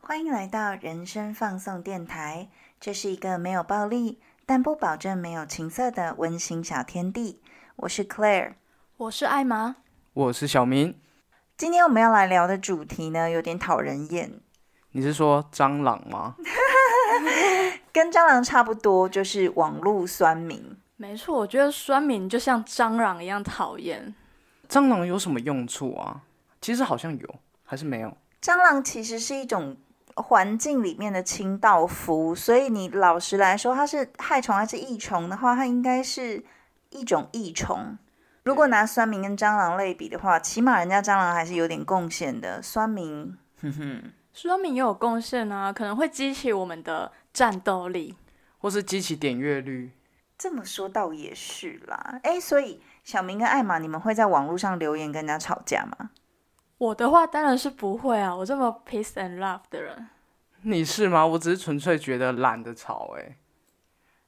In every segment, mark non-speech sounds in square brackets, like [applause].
欢迎来到人生放送电台，这是一个没有暴力，但不保证没有情色的温馨小天地。我是 Claire，我是艾玛，我是小明。今天我们要来聊的主题呢，有点讨人厌。你是说蟑螂吗？[laughs] 跟蟑螂差不多，就是网络酸民。没错，我觉得酸民就像蟑螂一样讨厌。蟑螂有什么用处啊？其实好像有，还是没有。蟑螂其实是一种环境里面的清道夫，所以你老实来说，它是害虫还是益虫的话，它应该是一种益虫。如果拿酸民跟蟑螂类比的话，起码人家蟑螂还是有点贡献的。酸民，哼哼，酸民也有贡献啊，可能会激起我们的战斗力，或是激起点阅率。这么说倒也是啦。哎，所以小明跟艾玛，你们会在网络上留言跟人家吵架吗？我的话当然是不会啊，我这么 peace and love 的人。你是吗？我只是纯粹觉得懒得吵。哎，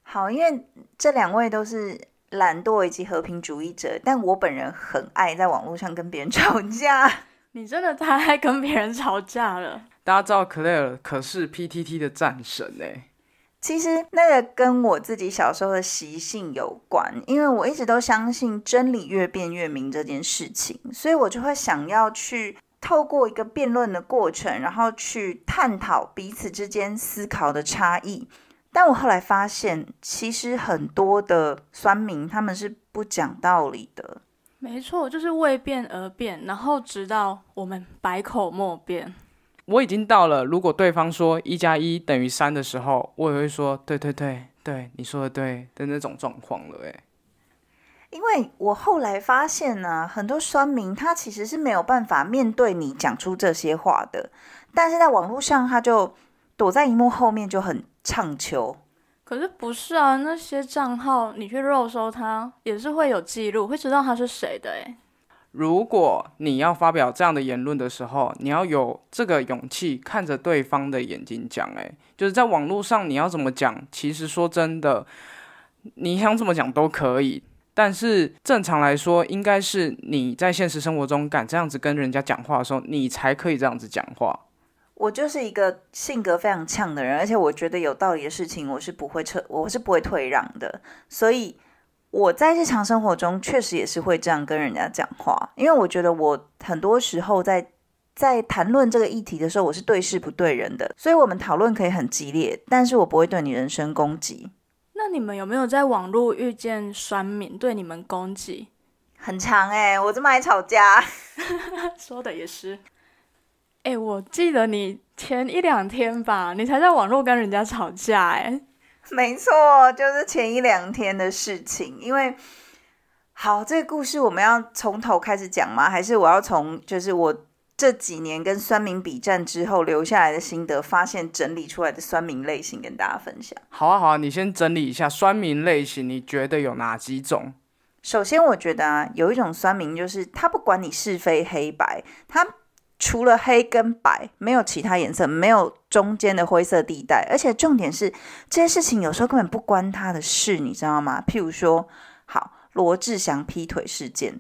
好，因为这两位都是懒惰以及和平主义者，但我本人很爱在网络上跟别人吵架。[laughs] 你真的太爱跟别人吵架了。大家知道 Claire 可是 PTT 的战神哎。其实那个跟我自己小时候的习性有关，因为我一直都相信真理越辩越明这件事情，所以我就会想要去透过一个辩论的过程，然后去探讨彼此之间思考的差异。但我后来发现，其实很多的酸民他们是不讲道理的。没错，就是为辩而辩，然后直到我们百口莫辩。我已经到了，如果对方说一加一等于三的时候，我也会说对对对对，你说的对的那种状况了。诶，因为我后来发现呢，很多酸民他其实是没有办法面对你讲出这些话的，但是在网络上他就躲在荧幕后面就很唱秋。可是不是啊，那些账号你去肉搜他也是会有记录，会知道他是谁的诶。如果你要发表这样的言论的时候，你要有这个勇气，看着对方的眼睛讲。诶，就是在网络上你要怎么讲，其实说真的，你想怎么讲都可以。但是正常来说，应该是你在现实生活中敢这样子跟人家讲话的时候，你才可以这样子讲话。我就是一个性格非常呛的人，而且我觉得有道理的事情，我是不会撤，我是不会退让的，所以。我在日常生活中确实也是会这样跟人家讲话，因为我觉得我很多时候在在谈论这个议题的时候，我是对事不对人的，所以我们讨论可以很激烈，但是我不会对你人身攻击。那你们有没有在网络遇见酸民对你们攻击？很长哎，我这么爱吵架，[laughs] 说的也是。哎，我记得你前一两天吧，你才在网络跟人家吵架哎。[laughs] 没错，就是前一两天的事情。因为好，这个故事我们要从头开始讲吗？还是我要从就是我这几年跟酸民比战之后留下来的心得，发现整理出来的酸民类型跟大家分享？好啊，好啊，你先整理一下酸民类型，你觉得有哪几种？首先，我觉得啊，有一种酸民就是他不管你是非黑白，他。除了黑跟白，没有其他颜色，没有中间的灰色地带。而且重点是，这些事情有时候根本不关他的事，你知道吗？譬如说，好，罗志祥劈腿事件，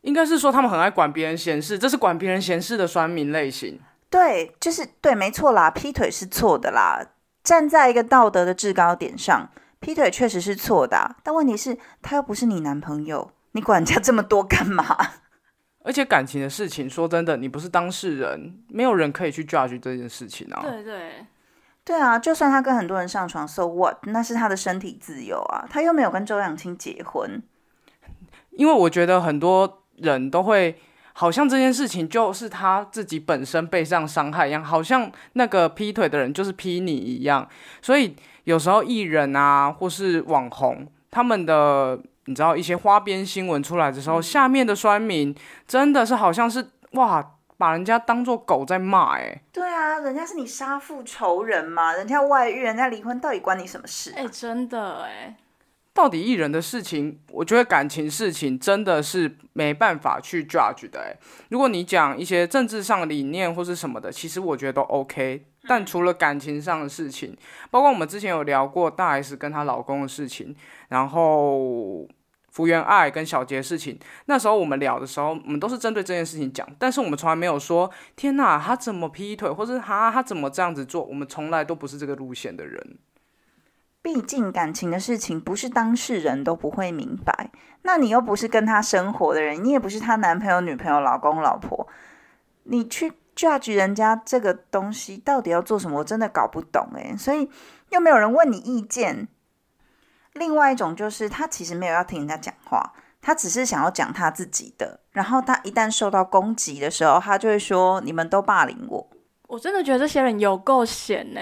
应该是说他们很爱管别人闲事，这是管别人闲事的酸民类型。对，就是对，没错啦，劈腿是错的啦。站在一个道德的制高点上，劈腿确实是错的。但问题是，他又不是你男朋友，你管人家这么多干嘛？而且感情的事情，说真的，你不是当事人，没有人可以去 judge 这件事情啊。对对对啊，就算他跟很多人上床，so what？那是他的身体自由啊，他又没有跟周扬青结婚。因为我觉得很多人都会，好像这件事情就是他自己本身被这样伤害一样，好像那个劈腿的人就是劈你一样。所以有时候艺人啊，或是网红，他们的。你知道一些花边新闻出来的时候，下面的酸民真的是好像是哇，把人家当做狗在骂哎。对啊，人家是你杀父仇人嘛，人家外遇，人家离婚，到底关你什么事？哎，真的哎。到底艺人的事情，我觉得感情事情真的是没办法去 judge 的。哎，如果你讲一些政治上的理念或是什么的，其实我觉得都 OK。但除了感情上的事情，包括我们之前有聊过大 S 跟她老公的事情，然后福原爱跟小杰的事情，那时候我们聊的时候，我们都是针对这件事情讲，但是我们从来没有说天哪，他怎么劈腿，或者他他怎么这样子做，我们从来都不是这个路线的人。毕竟感情的事情不是当事人都不会明白，那你又不是跟他生活的人，你也不是他男朋友、女朋友、老公、老婆，你去 judge 人家这个东西到底要做什么，我真的搞不懂诶。所以又没有人问你意见。另外一种就是他其实没有要听人家讲话，他只是想要讲他自己的，然后他一旦受到攻击的时候，他就会说你们都霸凌我。我真的觉得这些人有够闲呢。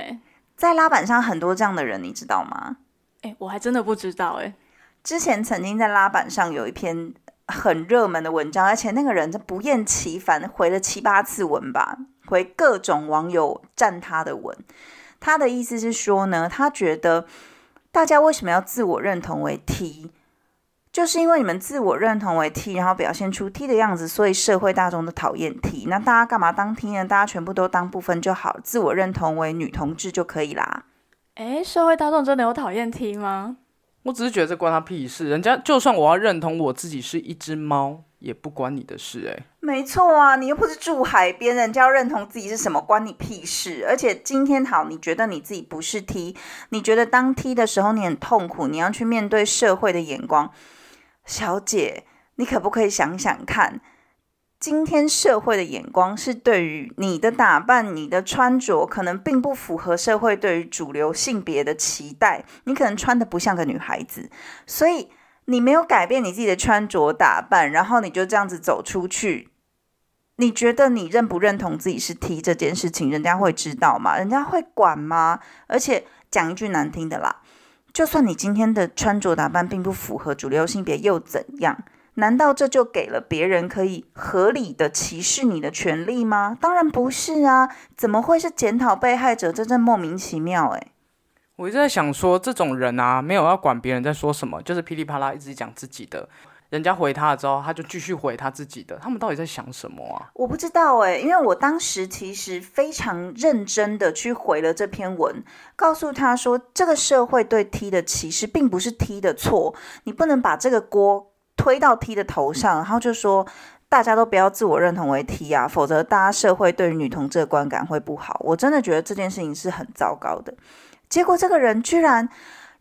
在拉板上很多这样的人，你知道吗？哎，我还真的不知道哎。之前曾经在拉板上有一篇很热门的文章，而且那个人他不厌其烦回了七八次文吧，回各种网友赞他的文。他的意思是说呢，他觉得大家为什么要自我认同为 T？就是因为你们自我认同为 T，然后表现出 T 的样子，所以社会大众都讨厌 T。那大家干嘛当 T 呢？大家全部都当部分就好，自我认同为女同志就可以啦。诶，社会大众真的有讨厌 T 吗？我只是觉得这关他屁事。人家就算我要认同我自己是一只猫，也不关你的事。哎，没错啊，你又不是住海边，人家要认同自己是什么，关你屁事。而且今天好，你觉得你自己不是 T，你觉得当 T 的时候你很痛苦，你要去面对社会的眼光。小姐，你可不可以想想看，今天社会的眼光是对于你的打扮、你的穿着，可能并不符合社会对于主流性别的期待。你可能穿的不像个女孩子，所以你没有改变你自己的穿着打扮，然后你就这样子走出去。你觉得你认不认同自己是 T 这件事情，人家会知道吗？人家会管吗？而且讲一句难听的啦。就算你今天的穿着打扮并不符合主流性别，又怎样？难道这就给了别人可以合理的歧视你的权利吗？当然不是啊！怎么会是检讨被害者？真正莫名其妙诶。我一直在想说，这种人啊，没有要管别人在说什么，就是噼里啪啦一直讲自己的。人家回他了之后，他就继续回他自己的。他们到底在想什么啊？我不知道哎，因为我当时其实非常认真的去回了这篇文，告诉他说，这个社会对 T 的歧视并不是 T 的错，你不能把这个锅推到 T 的头上，然后就说大家都不要自我认同为 T 啊，否则大家社会对于女同志的观感会不好。我真的觉得这件事情是很糟糕的。结果这个人居然。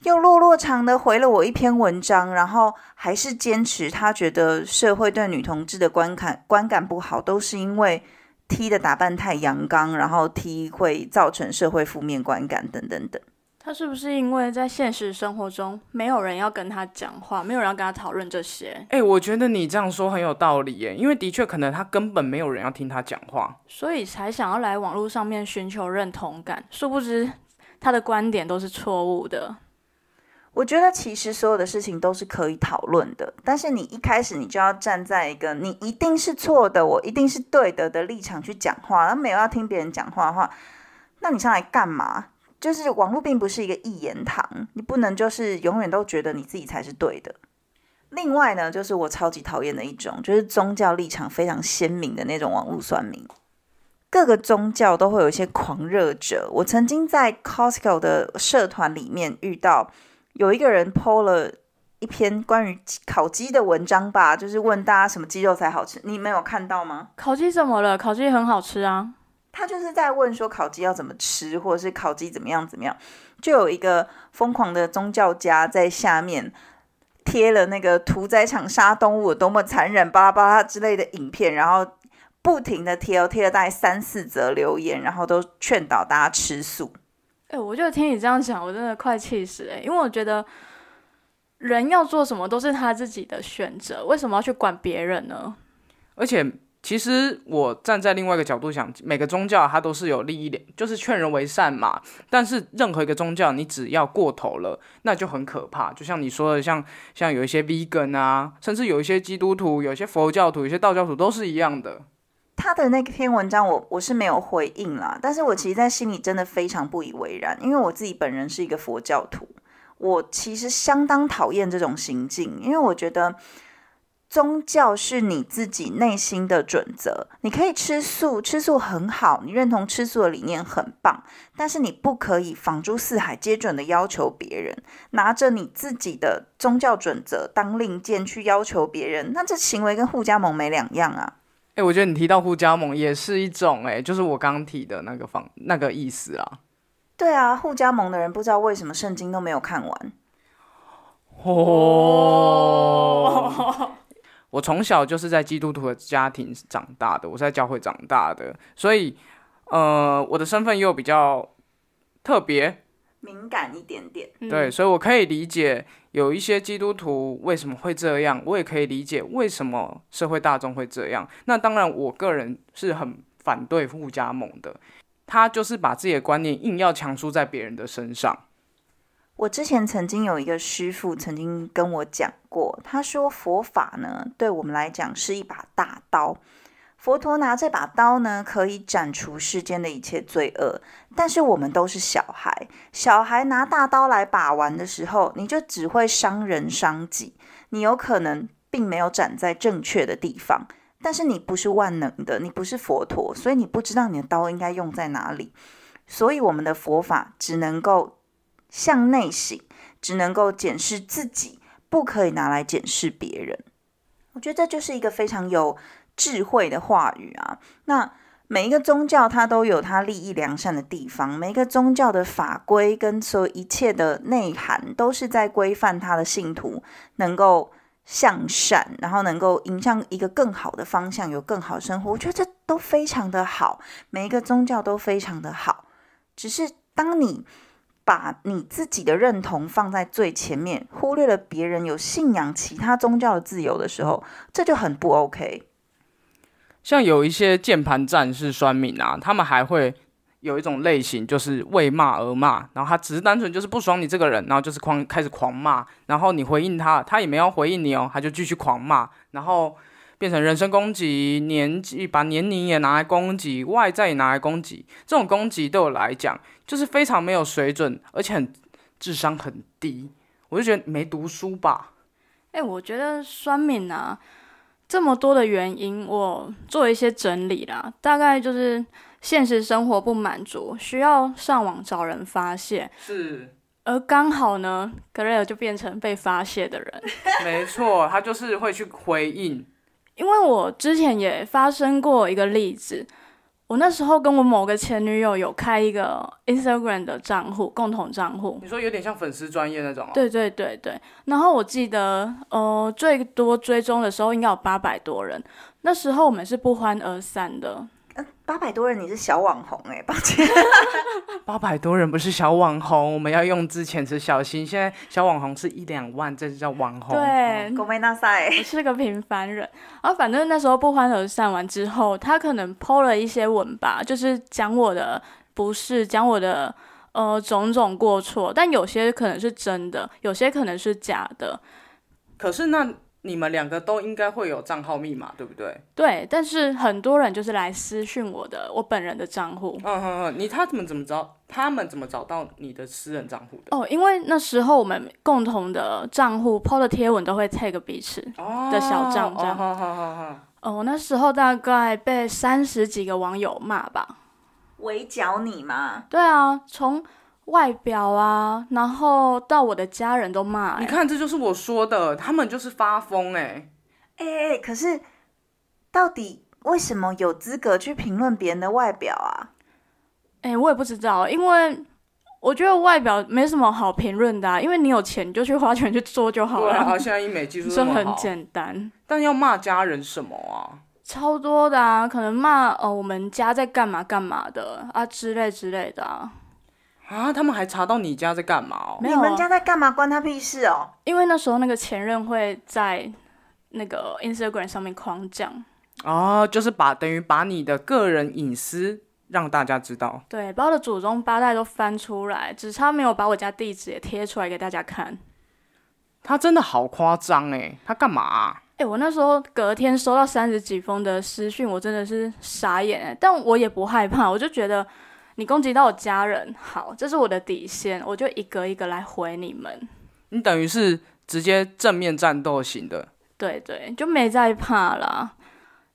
又落落长的回了我一篇文章，然后还是坚持他觉得社会对女同志的观感观感不好，都是因为 T 的打扮太阳刚，然后 T 会造成社会负面观感等等等。他是不是因为在现实生活中没有人要跟他讲话，没有人要跟他讨论这些？哎，我觉得你这样说很有道理耶，因为的确可能他根本没有人要听他讲话，所以才想要来网络上面寻求认同感。殊不知他的观点都是错误的。我觉得其实所有的事情都是可以讨论的，但是你一开始你就要站在一个你一定是错的，我一定是对的的立场去讲话，而没有要听别人讲话的话，那你上来干嘛？就是网络并不是一个一言堂，你不能就是永远都觉得你自己才是对的。另外呢，就是我超级讨厌的一种，就是宗教立场非常鲜明的那种网络算命。各个宗教都会有一些狂热者，我曾经在 Costco 的社团里面遇到。有一个人 PO 了一篇关于烤鸡的文章吧，就是问大家什么鸡肉才好吃，你没有看到吗？烤鸡怎么了？烤鸡很好吃啊。他就是在问说烤鸡要怎么吃，或者是烤鸡怎么样怎么样。就有一个疯狂的宗教家在下面贴了那个屠宰场杀动物有多么残忍，巴拉巴拉之类的影片，然后不停的贴，贴了大概三四则留言，然后都劝导大家吃素。哎，我就听你这样讲，我真的快气死哎！因为我觉得人要做什么都是他自己的选择，为什么要去管别人呢？而且，其实我站在另外一个角度想，每个宗教它都是有利益的，就是劝人为善嘛。但是任何一个宗教，你只要过头了，那就很可怕。就像你说的，像像有一些 vegan 啊，甚至有一些基督徒、有些佛教徒、有些道教徒都是一样的。他的那篇文章，我我是没有回应啦，但是我其实，在心里真的非常不以为然，因为我自己本人是一个佛教徒，我其实相当讨厌这种行径，因为我觉得。宗教是你自己内心的准则，你可以吃素，吃素很好，你认同吃素的理念很棒，但是你不可以仿诸四海皆准的要求别人，拿着你自己的宗教准则当令箭去要求别人，那这行为跟互加盟没两样啊！哎，我觉得你提到互加盟也是一种，哎，就是我刚提的那个方那个意思啊。对啊，互加盟的人不知道为什么圣经都没有看完。哦。[laughs] 我从小就是在基督徒的家庭长大的，我是在教会长大的，所以，呃，我的身份又比较特别，敏感一点点。对，所以我可以理解有一些基督徒为什么会这样，我也可以理解为什么社会大众会这样。那当然，我个人是很反对互加盟的，他就是把自己的观念硬要强输在别人的身上。我之前曾经有一个师傅曾经跟我讲过，他说佛法呢，对我们来讲是一把大刀。佛陀拿这把刀呢，可以斩除世间的一切罪恶。但是我们都是小孩，小孩拿大刀来把玩的时候，你就只会伤人伤己。你有可能并没有斩在正确的地方，但是你不是万能的，你不是佛陀，所以你不知道你的刀应该用在哪里。所以我们的佛法只能够。向内省，只能够检视自己，不可以拿来检视别人。我觉得这就是一个非常有智慧的话语啊。那每一个宗教它都有它利益良善的地方，每一个宗教的法规跟所有一切的内涵，都是在规范他的信徒能够向善，然后能够迎向一个更好的方向，有更好的生活。我觉得这都非常的好，每一个宗教都非常的好。只是当你。把你自己的认同放在最前面，忽略了别人有信仰其他宗教的自由的时候，这就很不 OK。像有一些键盘战士酸民啊，他们还会有一种类型，就是为骂而骂，然后他只是单纯就是不爽你这个人，然后就是狂开始狂骂，然后你回应他，他也没有回应你哦，他就继续狂骂，然后变成人身攻击，年纪把年龄也拿来攻击，外在也拿来攻击，这种攻击对我来讲。就是非常没有水准，而且很智商很低，我就觉得没读书吧。哎，我觉得酸敏啊，这么多的原因，我做一些整理啦。大概就是现实生活不满足，需要上网找人发泄。是。而刚好呢，格雷尔就变成被发泄的人。没错，他就是会去回应。因为我之前也发生过一个例子。我那时候跟我某个前女友有开一个 Instagram 的账户，共同账户。你说有点像粉丝专业那种？对对对对。然后我记得，呃，最多追踪的时候应该有八百多人。那时候我们是不欢而散的。八百多人，你是小网红哎，抱歉。[laughs] 八百多人不是小网红，我们要用之前是小心。现在小网红是一两万，这就叫网红。对，狗没那塞，我是个平凡人。然后反正那时候不欢而散完之后，他可能 PO 了一些文吧，就是讲我的不是，讲我的呃种种过错，但有些可能是真的，有些可能是假的。可是那。你们两个都应该会有账号密码，对不对？对，但是很多人就是来私讯我的，我本人的账户。嗯嗯嗯，你他们怎么找？他们怎么找到你的私人账户的？哦，因为那时候我们共同的账户 PO 的贴文都会 tag 彼此的小账这样。好好好好。哦，那时候大概被三十几个网友骂吧。围剿你吗？对啊，从。外表啊，然后到我的家人都骂。你看，这就是我说的，他们就是发疯哎哎哎！可是到底为什么有资格去评论别人的外表啊？哎，我也不知道，因为我觉得外表没什么好评论的，因为你有钱你就去花钱去做就好了。对啊，现在医美技术这么很简单。但要骂家人什么啊？超多的啊，可能骂呃我们家在干嘛干嘛的啊之类之类的啊。啊！他们还查到你家在干嘛哦？你们家在干嘛？关他屁事哦！因为那时候那个前任会在那个 Instagram 上面狂讲哦，就是把等于把你的个人隐私让大家知道。对，把我的祖宗八代都翻出来，只差没有把我家地址也贴出来给大家看。他真的好夸张哎！他干嘛？哎，我那时候隔天收到三十几封的私讯，我真的是傻眼哎！但我也不害怕，我就觉得。你攻击到我家人，好，这是我的底线，我就一个一个来回你们。你等于是直接正面战斗型的，对对，就没再怕啦。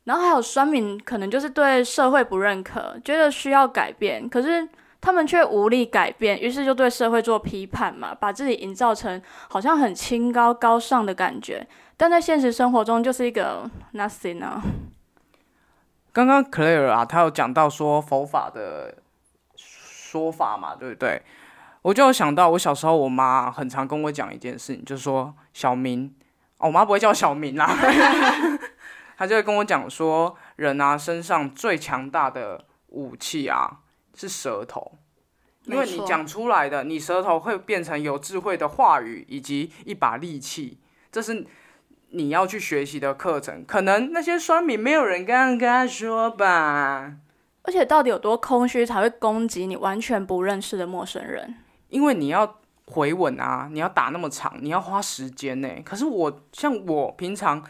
然后还有酸民，可能就是对社会不认可，觉得需要改变，可是他们却无力改变，于是就对社会做批判嘛，把自己营造成好像很清高高尚的感觉，但在现实生活中就是一个 nothing 啊。刚刚 Claire 啊，他有讲到说佛法的说法嘛，对不对？我就有想到，我小时候我妈很常跟我讲一件事情，就是说小明，哦，我妈不会叫小明啦，[laughs] 她就会跟我讲说，人啊身上最强大的武器啊是舌头，因为你讲出来的，你舌头会变成有智慧的话语以及一把利器，这是你要去学习的课程。可能那些酸民没有人刚刚跟他说吧，而且到底有多空虚才会攻击你完全不认识的陌生人？因为你要回吻啊，你要打那么长，你要花时间呢。可是我像我平常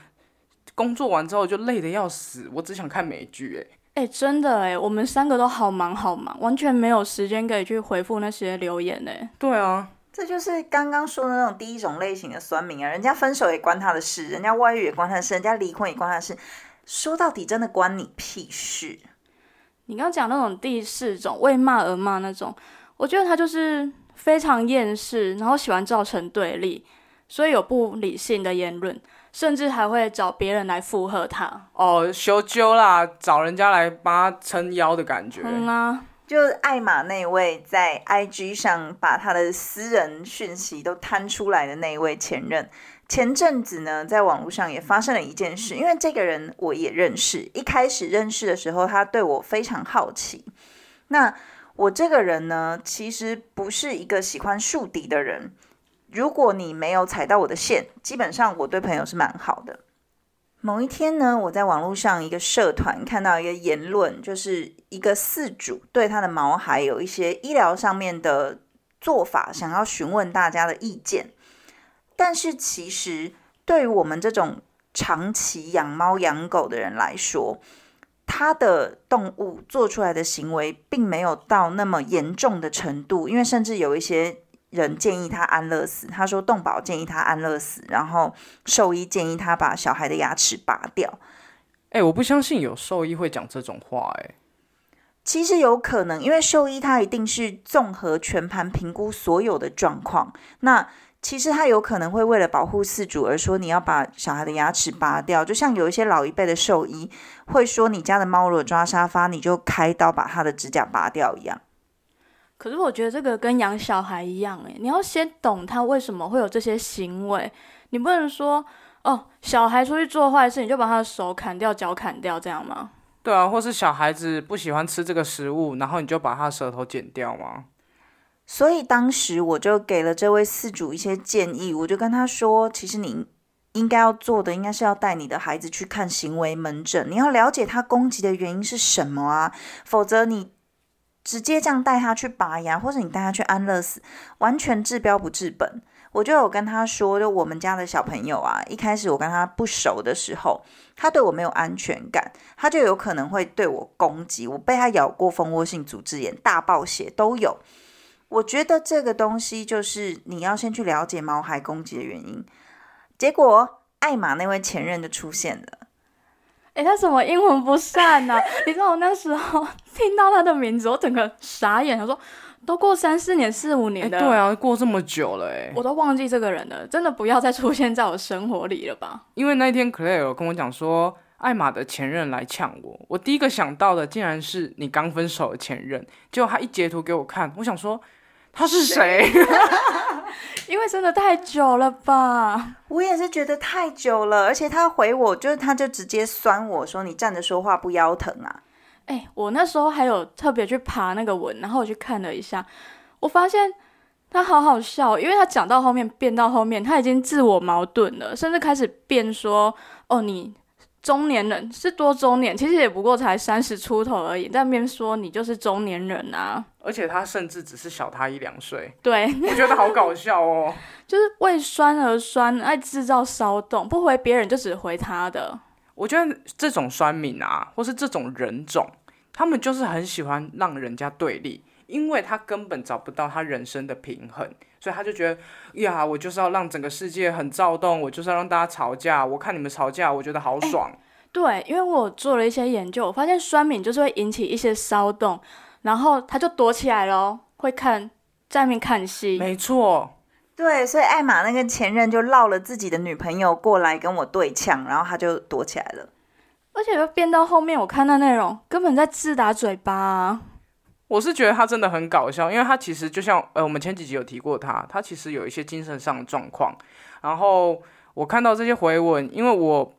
工作完之后就累得要死，我只想看美剧哎。哎、真的哎，我们三个都好忙好忙，完全没有时间可以去回复那些留言哎。对啊，这就是刚刚说的那种第一种类型的酸民啊，人家分手也关他的事，人家外遇也关他的事，人家离婚也关他的事，说到底真的关你屁事。你刚刚讲那种第四种为骂而骂那种，我觉得他就是非常厌世，然后喜欢造成对立，所以有不理性的言论，甚至还会找别人来附和他。哦，修揪啦，找人家来帮他撑腰的感觉。嗯啊，就艾玛那位在 IG 上把他的私人讯息都摊出来的那一位前任，前阵子呢，在网络上也发生了一件事，因为这个人我也认识，一开始认识的时候，他对我非常好奇。那我这个人呢，其实不是一个喜欢树敌的人。如果你没有踩到我的线，基本上我对朋友是蛮好的。某一天呢，我在网络上一个社团看到一个言论，就是一个饲主对他的毛孩有一些医疗上面的做法，想要询问大家的意见。但是其实对于我们这种长期养猫养狗的人来说，他的动物做出来的行为并没有到那么严重的程度，因为甚至有一些人建议他安乐死。他说动保建议他安乐死，然后兽医建议他把小孩的牙齿拔掉。哎、我不相信有兽医会讲这种话、哎，其实有可能，因为兽医他一定是综合全盘评估所有的状况。那其实他有可能会为了保护饲主而说你要把小孩的牙齿拔掉，就像有一些老一辈的兽医会说你家的猫如果抓沙发，你就开刀把它的指甲拔掉一样。可是我觉得这个跟养小孩一样，诶，你要先懂他为什么会有这些行为，你不能说哦，小孩出去做坏事，你就把他的手砍掉、脚砍掉，这样吗？对啊，或是小孩子不喜欢吃这个食物，然后你就把他舌头剪掉吗？所以当时我就给了这位饲主一些建议，我就跟他说，其实你应该要做的，应该是要带你的孩子去看行为门诊，你要了解他攻击的原因是什么啊，否则你直接这样带他去拔牙，或者你带他去安乐死，完全治标不治本。我就有跟他说，就我们家的小朋友啊，一开始我跟他不熟的时候，他对我没有安全感，他就有可能会对我攻击。我被他咬过蜂窝性组织炎，大爆血都有。我觉得这个东西就是你要先去了解毛孩攻击的原因。结果艾玛那位前任就出现了。诶，他怎么阴魂不散呢、[laughs] 你知道我那时候 [laughs] 听到他的名字，我整个傻眼，他说都过三四年、四五哎、年的，对啊，过这么久了、哎，我都忘记这个人了，真的不要再出现在我生活里了吧？因为那一天 Claire 有跟我讲说，艾玛的前任来呛我，我第一个想到的竟然是你刚分手的前任，结果他一截图给我看，我想说他是谁？[laughs] 因为真的太久了吧？我也是觉得太久了，而且他回我，就是他就直接酸我说你站着说话不腰疼啊。哎、我那时候还有特别去爬那个文，然后我去看了一下，我发现他好好笑，因为他讲到后面变到后面，他已经自我矛盾了，甚至开始变说：“哦，你中年人是多中年，其实也不过才三十出头而已，在那边说你就是中年人啊。而且他甚至只是小他一两岁，”对，我觉得好搞笑哦。[laughs] 就是为酸而酸，爱制造骚动，不回别人就只回他的。我觉得这种酸民啊，或是这种人种，他们就是很喜欢让人家对立，因为他根本找不到他人生的平衡，所以他就觉得呀，我就是要让整个世界很躁动，我就是要让大家吵架，我看你们吵架，我觉得好爽。对，因为我做了一些研究，我发现酸敏就是会引起一些骚动，然后他就躲起来咯，会看在外面看戏。没错，对，所以艾玛那个前任就绕了自己的女朋友过来跟我对呛，然后他就躲起来了。而且又变到后面，我看那内容根本在自打嘴巴啊。我是觉得他真的很搞笑，因为他其实就像呃，我们前几集有提过他，他其实有一些精神上的状况。然后我看到这些回文，因为我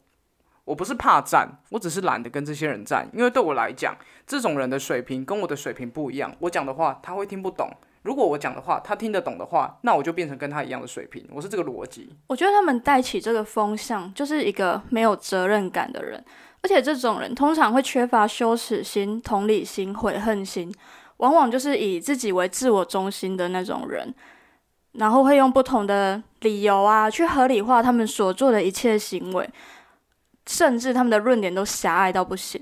我不是怕战，我只是懒得跟这些人战，因为对我来讲，这种人的水平跟我的水平不一样，我讲的话他会听不懂。如果我讲的话他听得懂的话，那我就变成跟他一样的水平。我是这个逻辑。我觉得他们带起这个风向，就是一个没有责任感的人。而且这种人通常会缺乏羞耻心、同理心、悔恨心，往往就是以自己为自我中心的那种人，然后会用不同的理由啊去合理化他们所做的一切行为，甚至他们的论点都狭隘到不行。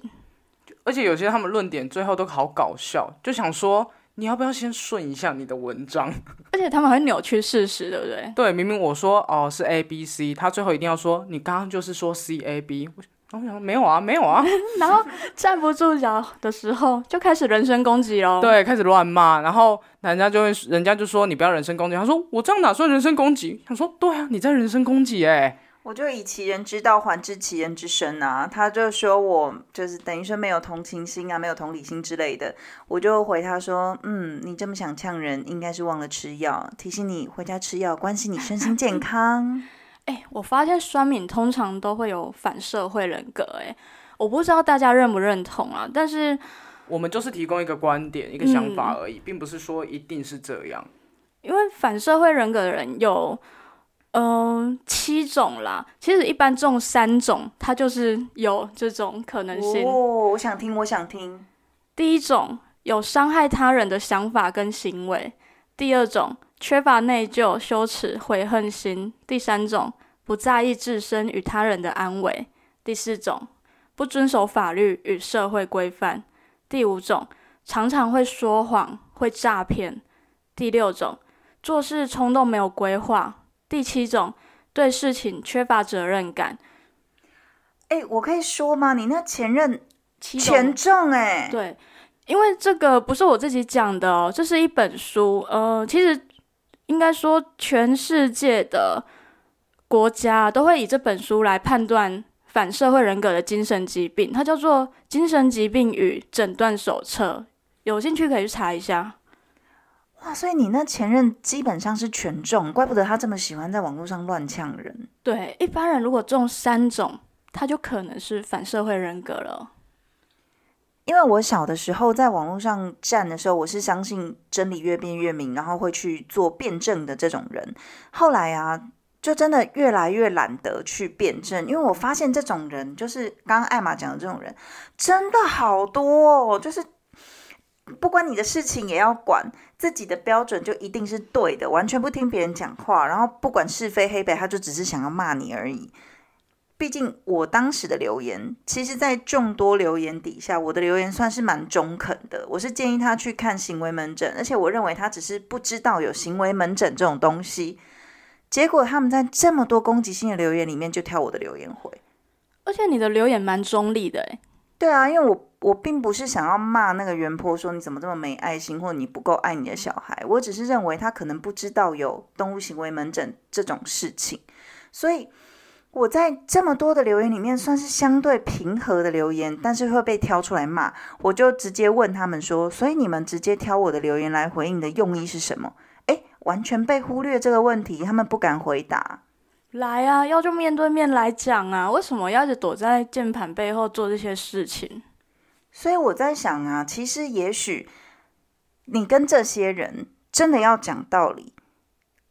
而且有些他们论点最后都好搞笑，就想说你要不要先顺一下你的文章？[laughs] 而且他们很扭曲事实，对不对？对，明明我说哦是 A B C，他最后一定要说你刚刚就是说 C A B。我想没有啊，没有啊，[laughs] 然后站不住脚的时候就开始人身攻击喽。对，开始乱骂，然后人家就会，人家就说你不要人身攻击。他说我这样哪算人身攻击？他说对啊，你在人身攻击哎。我就以其人之道还治其人之身啊。他就说我就是等于说没有同情心啊，没有同理心之类的。我就回他说，嗯，你这么想呛人，应该是忘了吃药。提醒你回家吃药，关心你身心健康。[laughs] 哎，我发现酸敏通常都会有反社会人格，哎，我不知道大家认不认同啊。但是我们就是提供一个观点、一个想法而已，并不是说一定是这样。因为反社会人格的人有，嗯，七种啦。其实一般中三种，它就是有这种可能性。哦，我想听，我想听。第一种有伤害他人的想法跟行为。第二种。缺乏内疚、羞耻、悔恨心。第三种，不在意自身与他人的安危。第四种，不遵守法律与社会规范。第五种，常常会说谎、会诈骗。第六种，做事冲动、没有规划。第七种，对事情缺乏责任感。哎，我可以说吗？你那前任前重哎，对，因为这个不是我自己讲的哦，这是一本书。呃，其实。应该说，全世界的国家都会以这本书来判断反社会人格的精神疾病，它叫做《精神疾病与诊断手册》。有兴趣可以去查一下。哇，所以你那前任基本上是全中，怪不得他这么喜欢在网络上乱呛人。对，一般人如果中三种，他就可能是反社会人格了。因为我小的时候在网络上站的时候，我是相信真理越辩越明，然后会去做辩证的这种人。后来啊，就真的越来越懒得去辩证，因为我发现这种人，就是刚刚艾玛讲的这种人，真的好多，哦，就是不关你的事情也要管，自己的标准就一定是对的，完全不听别人讲话，然后不管是非黑白，他就只是想要骂你而已。毕竟我当时的留言，其实，在众多留言底下，我的留言算是蛮中肯的。我是建议他去看行为门诊，而且我认为他只是不知道有行为门诊这种东西。结果他们在这么多攻击性的留言里面，就挑我的留言回。而且你的留言蛮中立的，诶。对啊，因为我我并不是想要骂那个原坡说你怎么这么没爱心，或你不够爱你的小孩。我只是认为他可能不知道有动物行为门诊这种事情，所以。我在这么多的留言里面算是相对平和的留言，但是会被挑出来骂，我就直接问他们说：“所以你们直接挑我的留言来回应的用意是什么？”诶，完全被忽略这个问题，他们不敢回答。来啊，要就面对面来讲啊，为什么要是躲在键盘背后做这些事情？所以我在想啊，其实也许你跟这些人真的要讲道理，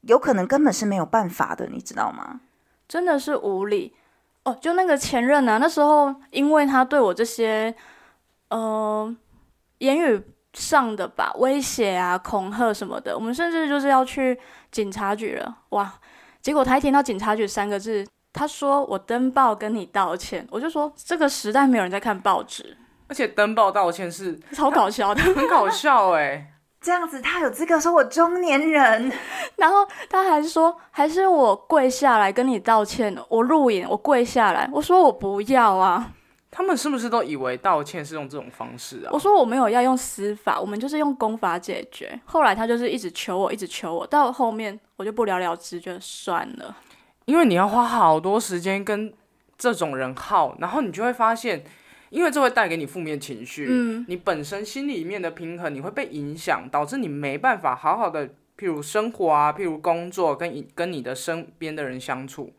有可能根本是没有办法的，你知道吗？真的是无理哦！就那个前任啊，那时候因为他对我这些，呃，言语上的吧，威胁啊、恐吓什么的，我们甚至就是要去警察局了。哇！结果他一听到警察局三个字，他说我登报跟你道歉，我就说这个时代没有人在看报纸。而且登报道歉是 [laughs] 超搞笑的。很搞笑哎、这样子他有资格说我中年人？[laughs] 然后他还说，还是我跪下来跟你道歉，我录影，我跪下来，我说我不要啊，他们是不是都以为道歉是用这种方式啊我？说我没有要用司法，我们就是用公法解决。后来他就是一直求我，一直求我，到后面我就不了了之，就算了。因为你要花好多时间跟这种人耗，然后你就会发现，因为这会带给你负面情绪，嗯，你本身心里面的平衡你会被影响，导致你没办法好好的，譬如生活啊，譬如工作，跟跟你的身边的人相处，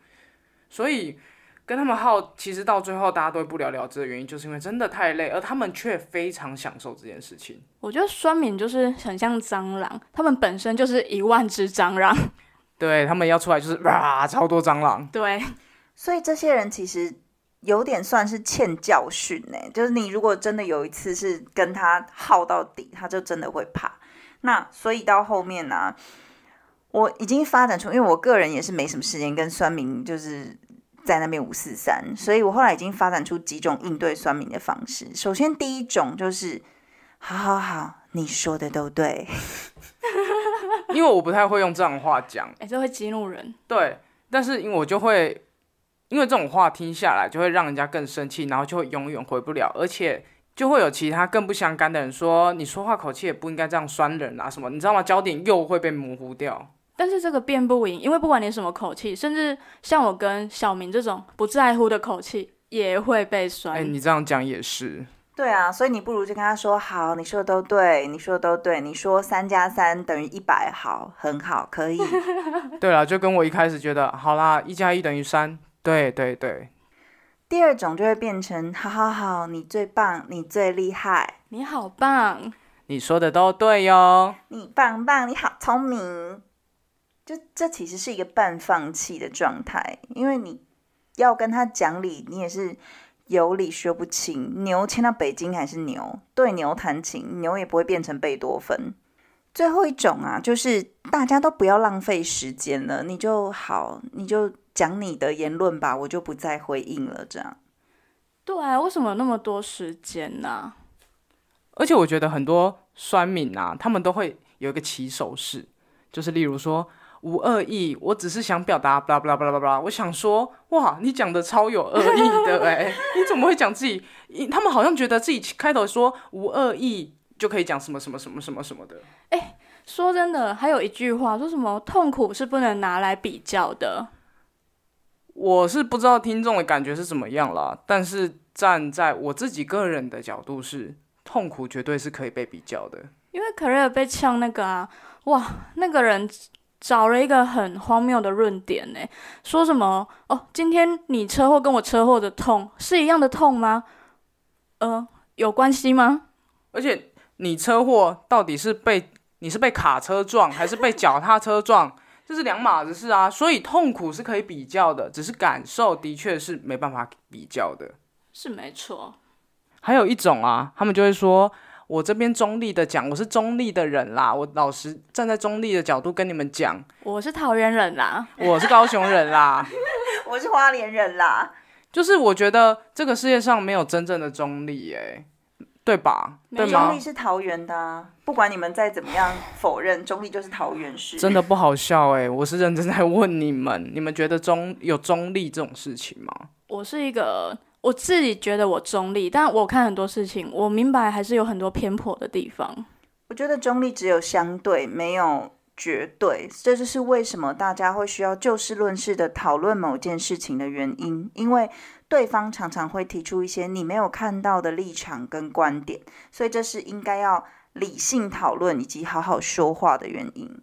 所以跟他们耗，其实到最后大家都会不了了之的原因，就是因为真的太累，而他们却非常享受这件事情。我觉得酸敏就是很像蟑螂，他们本身就是一万只蟑螂。对他们要出来就是哇，超多蟑螂。对，所以这些人其实有点算是欠教训呢、就是你如果真的有一次是跟他耗到底，他就真的会怕。那所以到后面呢、我已经发展出，因为我个人也是没什么时间跟酸民就是在那边五四三，所以我后来已经发展出几种应对酸民的方式。首先第一种就是，好好好，你说的都对，因为我不太会用这样的话讲，哎、这会激怒人。对，但是因为我就会，因为这种话听下来就会让人家更生气，然后就会永远回不了，而且就会有其他更不相干的人说你说话口气也不应该这样酸人啊什么，你知道吗？焦点又会被模糊掉。但是这个辩不赢，因为不管你什么口气，甚至像我跟小明这种不在乎的口气，也会被酸。哎、你这样讲也是，对啊，所以你不如就跟他说好，你说的都对，你说的都对，你说三加三等于一百，好，很好，可以。[laughs] 对了，就跟我一开始觉得好啦，一加一等于三，对对对，第二种就会变成好好好，你最棒，你最厉害，你好棒，你说的都对哟。你棒棒，你好聪明。就这其实是一个半放弃的状态，因为你要跟他讲理，你也是有理说不清。牛迁到北京还是牛，对牛弹琴，牛也不会变成贝多芬。最后一种啊，就是大家都不要浪费时间了，你就好，你就讲你的言论吧，我就不再回应了。这样，对啊，为什么有那么多时间呢、而且我觉得很多酸民啊，他们都会有一个起手式，就是例如说无恶意，我只是想表达，巴拉巴拉巴拉巴拉。我想说，哇，你讲的超有恶意的哎、[laughs] 你怎么会讲自己？他们好像觉得自己开头说无恶意就可以讲什么什么什么什么什么的。说真的，还有一句话说什么痛苦是不能拿来比较的。我是不知道听众的感觉是怎么样啦，但是站在我自己个人的角度是，痛苦绝对是可以被比较的。因为可瑞尔被呛那个啊，哇，那个人找了一个很荒谬的论点呢，说什么哦，今天你车祸跟我车祸的痛是一样的痛吗？呃，有关系吗？而且你车祸到底是被你是被卡车撞还是被脚踏车撞，这是两码子事啊。所以痛苦是可以比较的，只是感受的确是没办法比较的。是没错，还有一种啊，他们就会说。我这边中立的讲，我是中立的人啦，我老实站在中立的角度跟你们讲，我是桃园人啦，[laughs] 我是高雄人啦。[laughs] 我是花莲人啦。就是我觉得这个世界上没有真正的中立，哎，对吧？对吗中立？是桃园的、啊，不管你们再怎么样 [laughs] 否认，中立就是桃园市。真的不好笑哎，我是认真在问你们，你们觉得中有中立这种事情吗？我是一个我自己觉得我中立，但我看很多事情，我明白还是有很多偏颇的地方。我觉得中立只有相对，没有绝对。这就是为什么大家会需要就事论事的讨论某件事情的原因，因为对方常常会提出一些你没有看到的立场跟观点，所以这是应该要理性讨论以及好好说话的原因。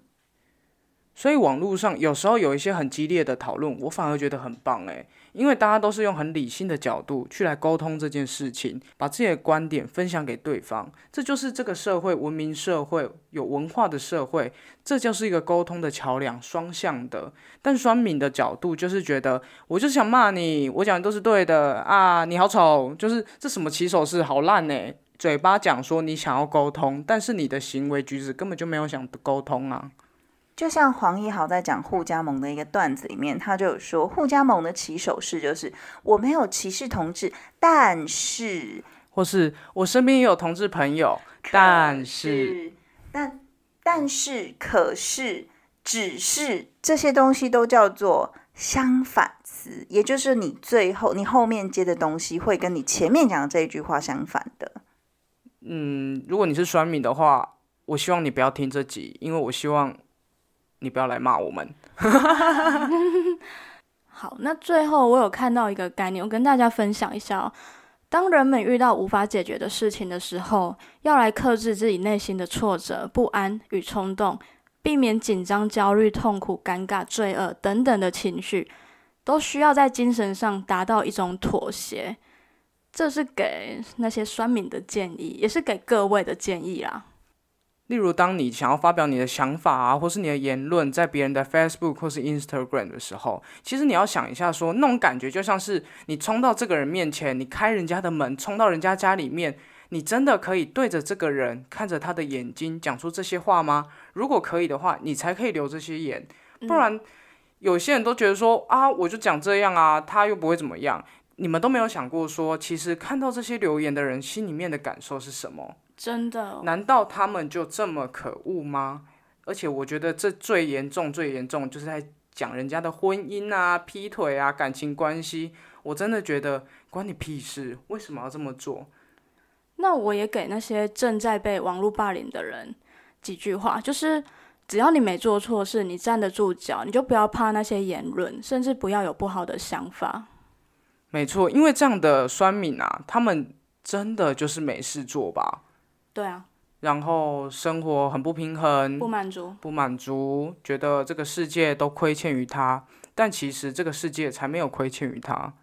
所以网络上有时候有一些很激烈的讨论，我反而觉得很棒诶，因为大家都是用很理性的角度去来沟通这件事情，把自己的观点分享给对方，这就是这个社会文明社会有文化的社会，这就是一个沟通的桥梁，双向的。但双敏的角度就是觉得，我就是想骂你，我讲的都是对的啊，你好丑，就是这什么起手式好烂呢？嘴巴讲说你想要沟通，但是你的行为举止根本就没有想沟通啊。就像黄义豪在讲互加盟的一个段子里面，他就有说，互加盟的起手式就是我没有歧视同志，但是或是我身边也有同志朋友，但是是，但但是，可是，只是这些东西都叫做相反词，也就是你最后你后面接的东西会跟你前面讲的这一句话相反的。嗯，如果你是酸米的话，我希望你不要听这集，因为我希望你不要来骂我们。[laughs] 好，那最后我有看到一个概念，我跟大家分享一下哦。当人们遇到无法解决的事情的时候，要来克制自己内心的挫折、不安与冲动，避免紧张、焦虑、痛苦、尴尬、罪恶等等的情绪，都需要在精神上达到一种妥协。这是给那些酸民的建议，也是给各位的建议啦。例如，当你想要发表你的想法啊，或是你的言论，在别人的 Facebook 或是 Instagram 的时候，其实你要想一下说那种感觉就像是你冲到这个人面前，你开人家的门，冲到人家家里面，你真的可以对着这个人，看着他的眼睛，讲出这些话吗？如果可以的话，你才可以留这些言，不然，有些人都觉得说啊，我就讲这样啊，他又不会怎么样。你们都没有想过说，其实看到这些留言的人心里面的感受是什么？真的？难道他们就这么可恶吗？而且我觉得这最严重、最严重就是在讲人家的婚姻啊、劈腿啊、感情关系。我真的觉得关你屁事！为什么要这么做？那我也给那些正在被网络霸凌的人几句话，就是只要你没做错事，你站得住脚，你就不要怕那些言论，甚至不要有不好的想法。没错，因为这样的酸敏啊，他们真的就是没事做吧？对啊，然后生活很不平衡，不满足，不满足，觉得这个世界都亏欠于他，但其实这个世界才没有亏欠于他。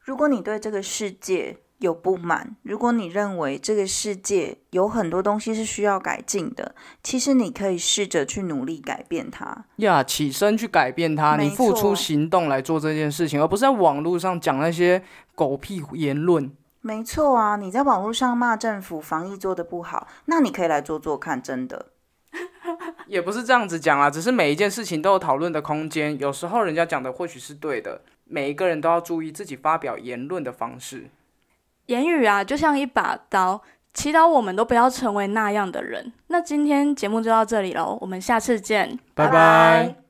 如果你对这个世界有不满，如果你认为这个世界有很多东西是需要改进的，其实你可以试着去努力改变它。呀，起身去改变它，你付出行动来做这件事情，而不是在网络上讲那些狗屁言论。没错啊，你在网络上骂政府防疫做的不好，那你可以来做做看，真的。[laughs] 也不是这样子讲啊，只是每一件事情都有讨论的空间，有时候人家讲的或许是对的，每一个人都要注意自己发表言论的方式。言语啊，就像一把刀，祈祷我们都不要成为那样的人。那今天节目就到这里喽，我们下次见，拜拜。